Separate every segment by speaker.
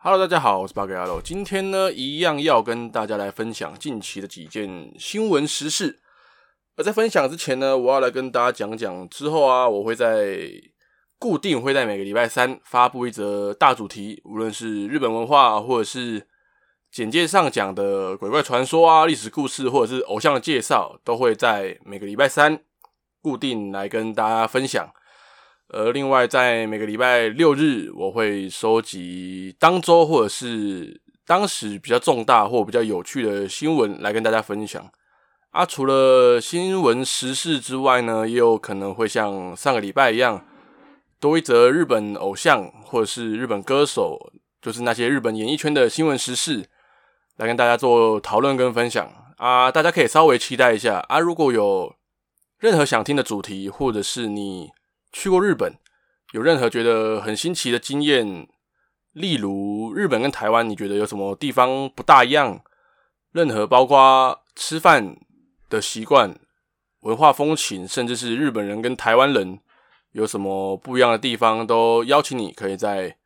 Speaker 1: Hello，大家好，我是巴格亚罗。今天呢，一样要跟大家来分享近期的几件新闻时事。而在分享之前呢，我要来跟大家讲讲之后啊，我会在固定会在每个礼拜三发布一则大主题，无论是日本文化，或者是简介上讲的鬼怪传说啊、历史故事，或者是偶像的介绍，都会在每个礼拜三固定来跟大家分享。而另外，在每个礼拜六日，我会收集当周或者是当时比较重大或比较有趣的新闻来跟大家分享。啊，除了新闻时事之外呢，也有可能会像上个礼拜一样，多一则日本偶像或者是日本歌手，就是那些日本演艺圈的新闻时事，来跟大家做讨论跟分享。啊，大家可以稍微期待一下。啊，如果有任何想听的主题，或者是你去过日本，有任何觉得很新奇的经验，例如日本跟台湾，你觉得有什么地方不大一样？任何包括吃饭的习惯、文化风情，甚至是日本人跟台湾人有什么不一样的地方，都邀请你可以在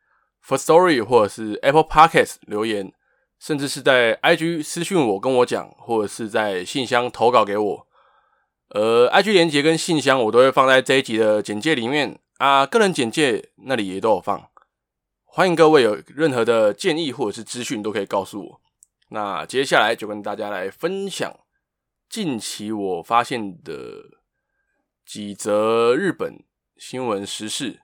Speaker 1: Firstory 或者是 Apple Podcast 留言，甚至是在 IG 私讯我跟我讲，或者是在信箱投稿给我。呃，IG 连接跟信箱我都会放在这一集的简介里面啊，个人简介那里也都有放。欢迎各位有任何的建议或者是资讯都可以告诉我。那接下来就跟大家来分享近期我发现的几则日本新闻时事。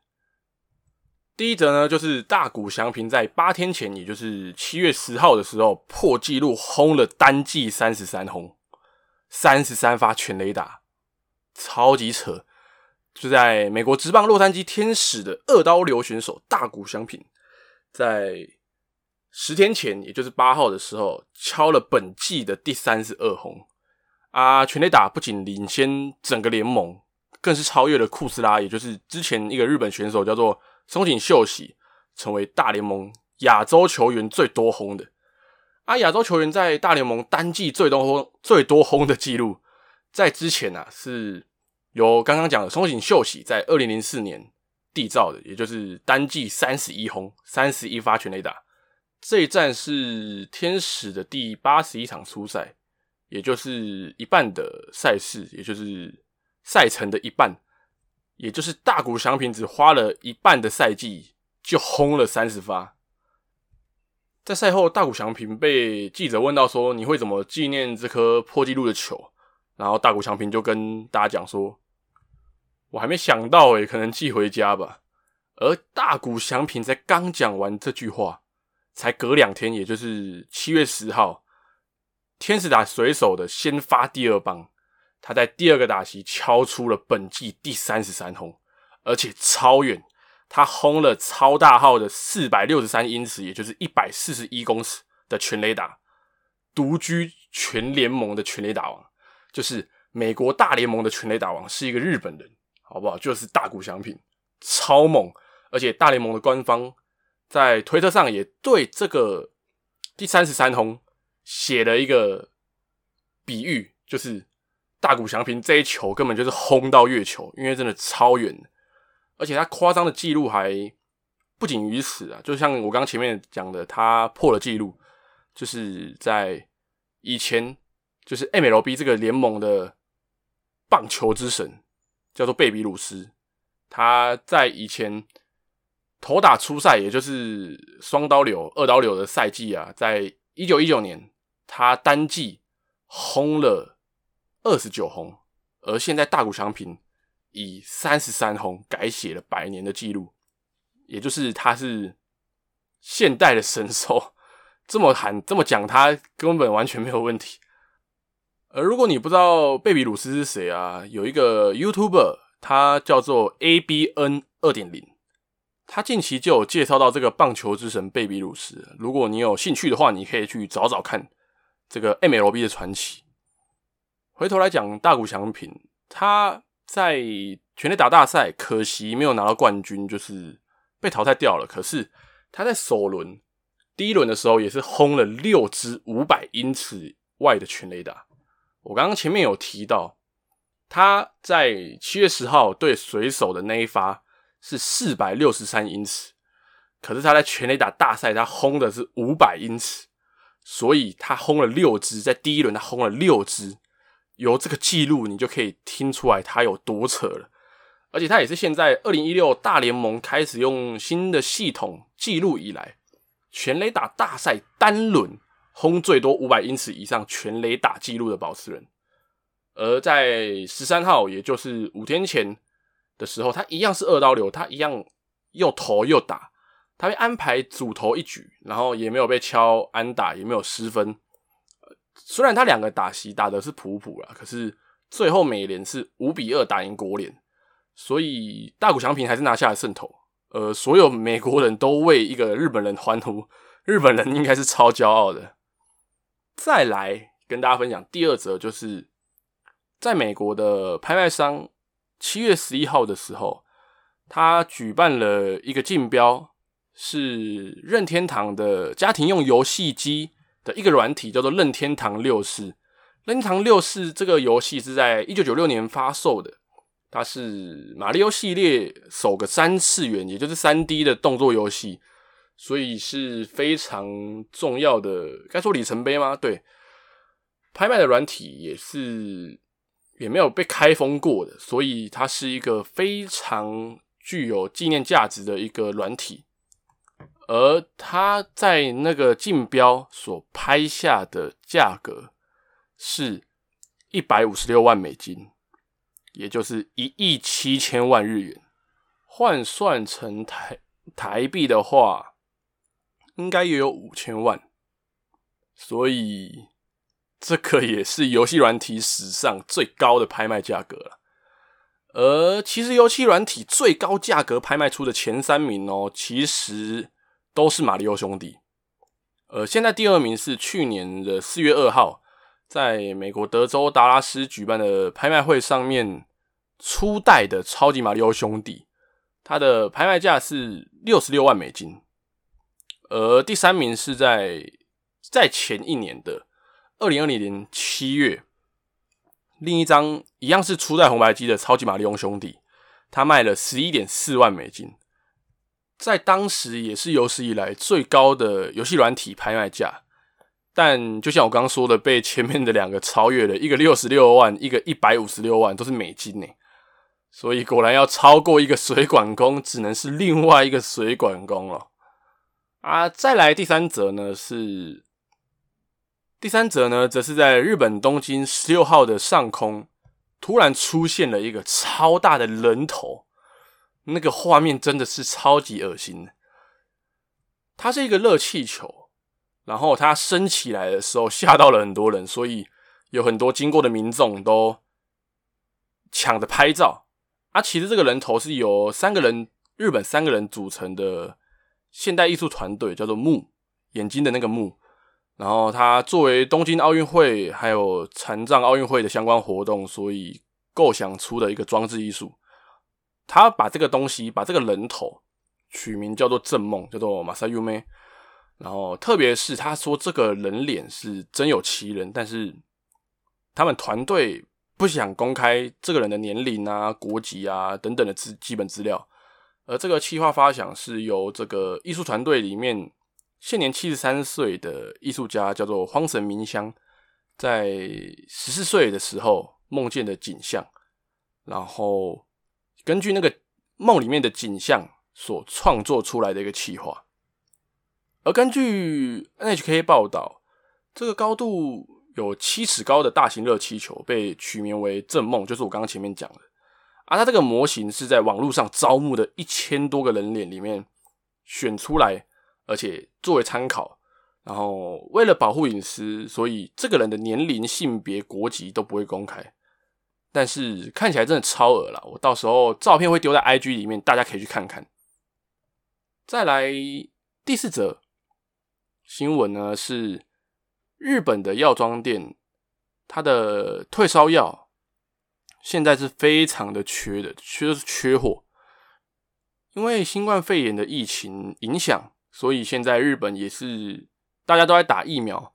Speaker 1: 第一则呢，就是大谷翔平在八天前，也就是七月十号的时候破纪录轰了单季三十三轰，三十三发全垒打。超级扯！就在美国职棒洛杉矶天使的二刀流选手大谷翔平，在十天前，也就是八号的时候，敲了本季的第三十二轰啊！全垒打不仅领先整个联盟，更是超越了库斯拉，也就是之前一个日本选手叫做松井秀喜，成为大联盟亚洲球员最多轰的啊！亚洲球员在大联盟单季最多轰最多轰的记录，在之前啊是。由刚刚讲的松井秀喜在二零零四年缔造的，也就是单季三十一轰、三十一发全垒打。这一战是天使的第八十一场出赛，也就是一半的赛事，也就是赛程的一半，也就是大谷翔平只花了一半的赛季就轰了三十发。在赛后，大谷翔平被记者问到说：“你会怎么纪念这颗破纪录的球？”然后大谷翔平就跟大家讲说：“我还没想到诶，可能寄回家吧。”而大谷翔平在刚讲完这句话，才隔两天，也就是七月十号，天使打水手的先发第二棒，他在第二个打席敲出了本季第三十三轰，而且超远，他轰了超大号的四百六十三英尺，也就是一百四十一公尺的全垒打，独居全联盟的全垒打王。就是美国大联盟的全垒打王是一个日本人，好不好？就是大谷翔平，超猛！而且大联盟的官方在推特上也对这个第三十三轰写了一个比喻，就是大谷翔平这一球根本就是轰到月球，因为真的超远。而且他夸张的记录还不仅于此啊，就像我刚刚前面讲的，他破了记录，就是在以前。就是 MLB 这个联盟的棒球之神，叫做贝比鲁斯。他在以前投打初赛，也就是双刀流、二刀流的赛季啊，在一九一九年，他单季轰了二十九轰，而现在大谷翔平以三十三轰改写了百年的记录，也就是他是现代的神兽。这么喊、这么讲，他根本完全没有问题。而如果你不知道贝比鲁斯是谁啊，有一个 YouTuber，他叫做 ABN 二点零，他近期就有介绍到这个棒球之神贝比鲁斯。如果你有兴趣的话，你可以去找找看这个 MLB 的传奇。回头来讲大谷翔平，他在全垒打大赛可惜没有拿到冠军，就是被淘汰掉了。可是他在首轮第一轮的时候，也是轰了六支五百英尺外的全垒打。我刚刚前面有提到，他在七月十号对水手的那一发是四百六十三英尺，可是他在全垒打大赛，他轰的是五百英尺，所以他轰了六支，在第一轮他轰了六支，由这个记录你就可以听出来他有多扯了。而且他也是现在二零一六大联盟开始用新的系统记录以来，全垒打大赛单轮轰最多五百英尺以上全垒打纪录的保持人。而在十三号，也就是五天前的时候，他一样是二刀流，他一样又投又打，他被安排主投一局，然后也没有被敲安打，也没有失分。虽然他两个打席打的是普普啦，可是最后美联是五比二打赢国联。所以大谷翔平还是拿下了胜投，呃，所有美国人都为一个日本人欢呼，日本人应该是超骄傲的。再来跟大家分享第二则，就是在美国的拍卖商七月十一号的时候，他举办了一个竞标，是任天堂的家庭用游戏机的一个软体，叫做任天堂六世。任天堂六世这个游戏是在一九九六年发售的。它是马里奥系列首个三次元，也就是三 D 的动作游戏，所以是非常重要的，该说里程碑吗？对，拍卖的软体也是也没有被开封过的，所以它是一个非常具有纪念价值的一个软体。而它在那个竞标所拍下的价格是一百五十六万美金。也就是一亿七千万日元，换算成台台币的话，应该也有五千万，所以这个也是游戏软体史上最高的拍卖价格了。而其实游戏软体最高价格拍卖出的前三名哦，其实都是马里奥兄弟。呃，现在第二名是去年的四月二号，在美国德州达拉斯举办的拍卖会上面。初代的超级马里奥兄弟，它的拍卖价是六十六万美金，而第三名是在在前一年的二零二零年七月，另一张一样是初代红白机的超级马里奥兄弟，它卖了十一点四万美金，在当时也是有史以来最高的游戏软体拍卖价，但就像我刚刚说的，被前面的两个超越了，一个六十六万，一个一百五十六万，都是美金呢。所以果然要超过一个水管工，只能是另外一个水管工了啊！再来第三则呢是第三则呢，则是在日本东京十六号的上空，突然出现了一个超大的人头，那个画面真的是超级恶心。它是一个热气球，然后它升起来的时候吓到了很多人，所以有很多经过的民众都抢着拍照。啊，其实这个人头是由三个人，日本三个人组成的现代艺术团队，叫做木，眼睛的那个木。然后他作为东京奥运会还有残障奥运会的相关活动，所以构想出的一个装置艺术。他把这个东西，把这个人头取名叫做正梦，叫做马萨优美。然后特别是他说这个人脸是真有其人，但是他们团队。不想公开这个人的年龄啊、国籍啊等等的资基本资料，而这个企划发想是由这个艺术团队里面现年七十三岁的艺术家叫做荒神明香，在十四岁的时候梦见的景象，然后根据那个梦里面的景象所创作出来的一个企划，而根据 NHK 报道，这个高度。有七尺高的大型热气球被取名为“正梦”，就是我刚刚前面讲的。啊、它这个模型是在网络上招募的一千多个人脸里面选出来，而且作为参考。然后为了保护隐私，所以这个人的年龄、性别、国籍都不会公开。但是看起来真的超恶了，我到时候照片会丢在 IG 里面，大家可以去看看。再来第四则新闻呢是。日本的药妆店，它的退烧药现在是非常的缺的，缺是缺货。因为新冠肺炎的疫情影响，所以现在日本也是大家都在打疫苗。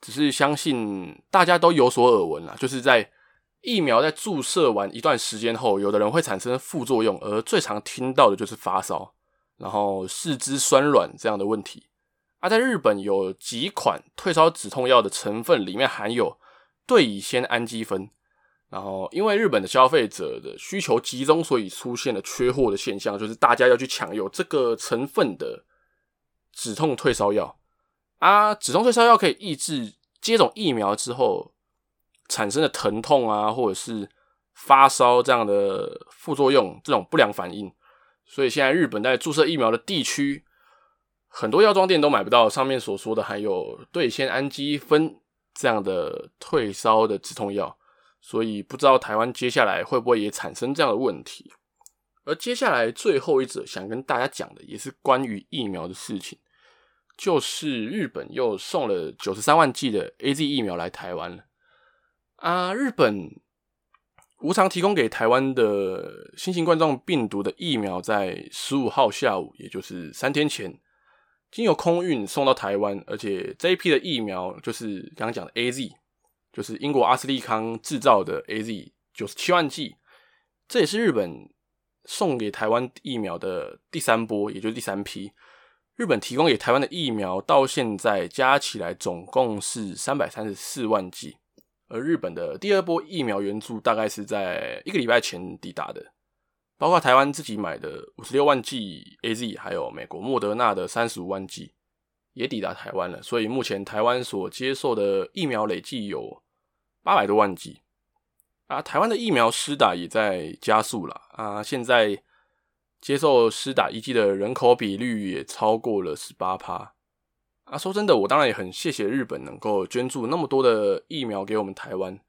Speaker 1: 只是相信大家都有所耳闻啦，就是在疫苗在注射完一段时间后，有的人会产生副作用，而最常听到的就是发烧。然后四肢酸软这样的问题。啊、在日本有几款退烧止痛药的成分里面含有对乙酰氨基酚，然后因为日本的消费者的需求集中，所以出现了缺货的现象，就是大家要去抢有这个成分的止痛退烧药。啊，止痛退烧药可以抑制接种疫苗之后产生的疼痛啊，或者是发烧这样的副作用，这种不良反应。所以现在日本在注射疫苗的地区。很多药妆店都买不到上面所说的含有对酰氨基酚这样的退烧的止痛药，所以不知道台湾接下来会不会也产生这样的问题。而接下来最后一则想跟大家讲的也是关于疫苗的事情，就是日本又送了九十三万剂的 AZ 疫苗来台湾了。啊，日本无偿提供给台湾的新型冠状病毒的疫苗，在十五号下午，也就是三天前。经由空运送到台湾，而且这一批的疫苗就是刚刚讲的 AZ，就是英国阿斯利康制造的 AZ，九十七万剂，这也是日本送给台湾疫苗的第三波，也就是第三批。日本提供给台湾的疫苗到现在加起来总共是三百三十四万剂，而日本的第二波疫苗援助大概是在一个礼拜前抵达的。包括台湾自己买的五十六万剂 AZ，还有美国莫德纳的三十五万剂，也抵达台湾了。所以目前台湾所接受的疫苗累计有八百多万剂啊。台湾的疫苗施打也在加速了啊。现在接受施打一剂的人口比率也超过了十八趴啊。说真的，我当然也很谢谢日本能够捐助那么多的疫苗给我们台湾。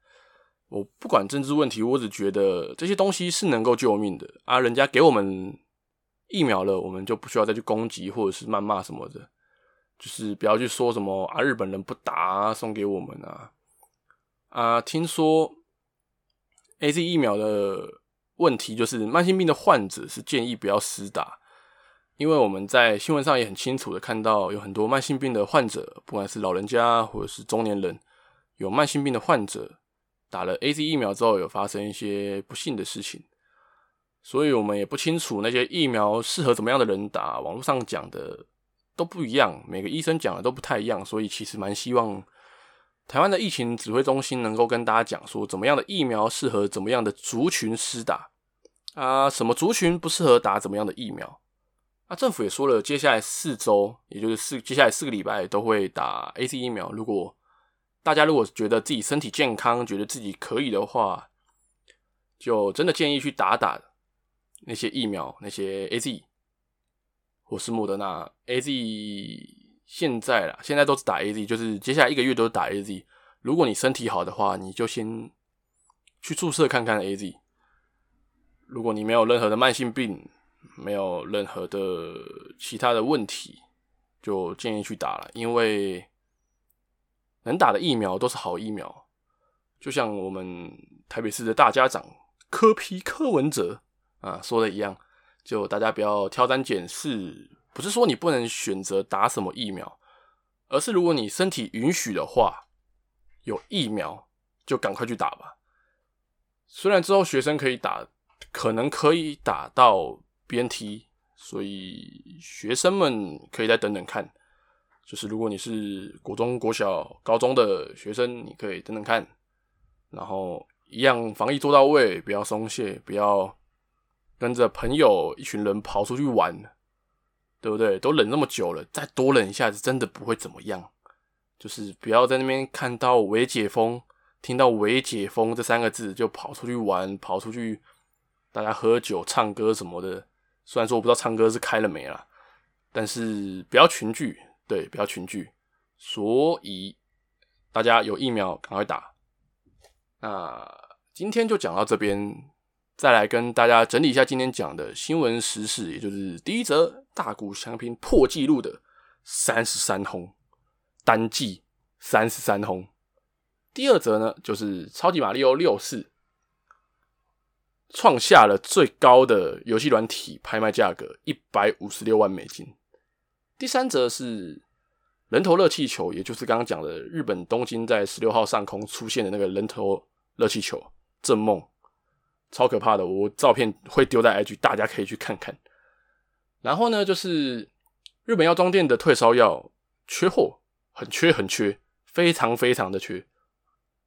Speaker 1: 我不管政治问题，我只觉得这些东西是能够救命的啊！人家给我们疫苗了，我们就不需要再去攻击或者是谩骂什么的，就是不要去说什么啊，日本人不打啊，送给我们啊啊！听说 AZ 疫苗的问题就是慢性病的患者是建议不要施打，因为我们在新闻上也很清楚的看到有很多慢性病的患者，不管是老人家或者是中年人，有慢性病的患者。打了 AZ 疫苗之后，有发生一些不幸的事情，所以我们也不清楚那些疫苗适合怎么样的人打。网络上讲的都不一样，每个医生讲的都不太一样，所以其实蛮希望台湾的疫情指挥中心能够跟大家讲说，怎么样的疫苗适合怎么样的族群施打啊，什么族群不适合打怎么样的疫苗。啊，政府也说了，接下来四周，也就是四接下来四个礼拜都会打 AZ 疫苗。如果大家如果觉得自己身体健康，觉得自己可以的话，就真的建议去打打那些疫苗，那些 AZ 我是莫德纳。AZ 现在啦，现在都是打 AZ，就是接下来一个月都是打 AZ。如果你身体好的话，你就先去注射看看 AZ。如果你没有任何的慢性病，没有任何的其他的问题，就建议去打了，因为。能打的疫苗都是好疫苗，就像我们台北市的大家长柯皮柯文哲啊说的一样，就大家不要挑三拣四，不是说你不能选择打什么疫苗，而是如果你身体允许的话，有疫苗就赶快去打吧。虽然之后学生可以打，可能可以打到 BNT，所以学生们可以再等等看。就是如果你是国中、国小、高中的学生，你可以等等看，然后一样防疫做到位，不要松懈，不要跟着朋友一群人跑出去玩，对不对？都忍那么久了，再多忍一下子，真的不会怎么样。就是不要在那边看到“微解封”，听到“微解封”这三个字就跑出去玩，跑出去大家喝酒、唱歌什么的。虽然说我不知道唱歌是开了没啦，但是不要群聚。对，不要群聚，所以大家有疫苗赶快打。那今天就讲到这边，再来跟大家整理一下今天讲的新闻时事，也就是第一则大谷翔平破纪录的三十三轰，单季三十三轰。第二则呢，就是超级玛利欧六四创下了最高的游戏软体拍卖价格，一百五十六万美金。第三则是人头热气球，也就是刚刚讲的日本东京在十六号上空出现的那个人头热气球，正梦，超可怕的，我照片会丢在 IG，大家可以去看看。然后呢，就是日本药妆店的退烧药缺货，很缺很缺，非常非常的缺。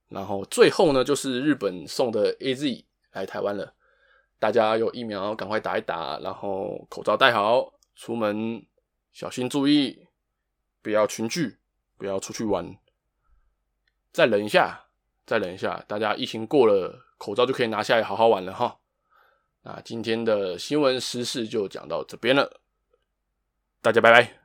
Speaker 1: 然后最后呢，就是日本送的 AZ 来台湾了，大家有疫苗赶快打一打，然后口罩戴好，出门小心注意，不要群聚，不要出去玩，再忍一下，再忍一下，大家疫情过了，口罩就可以拿下来好好玩了哈。那今天的新闻时事就讲到这边了，大家拜拜。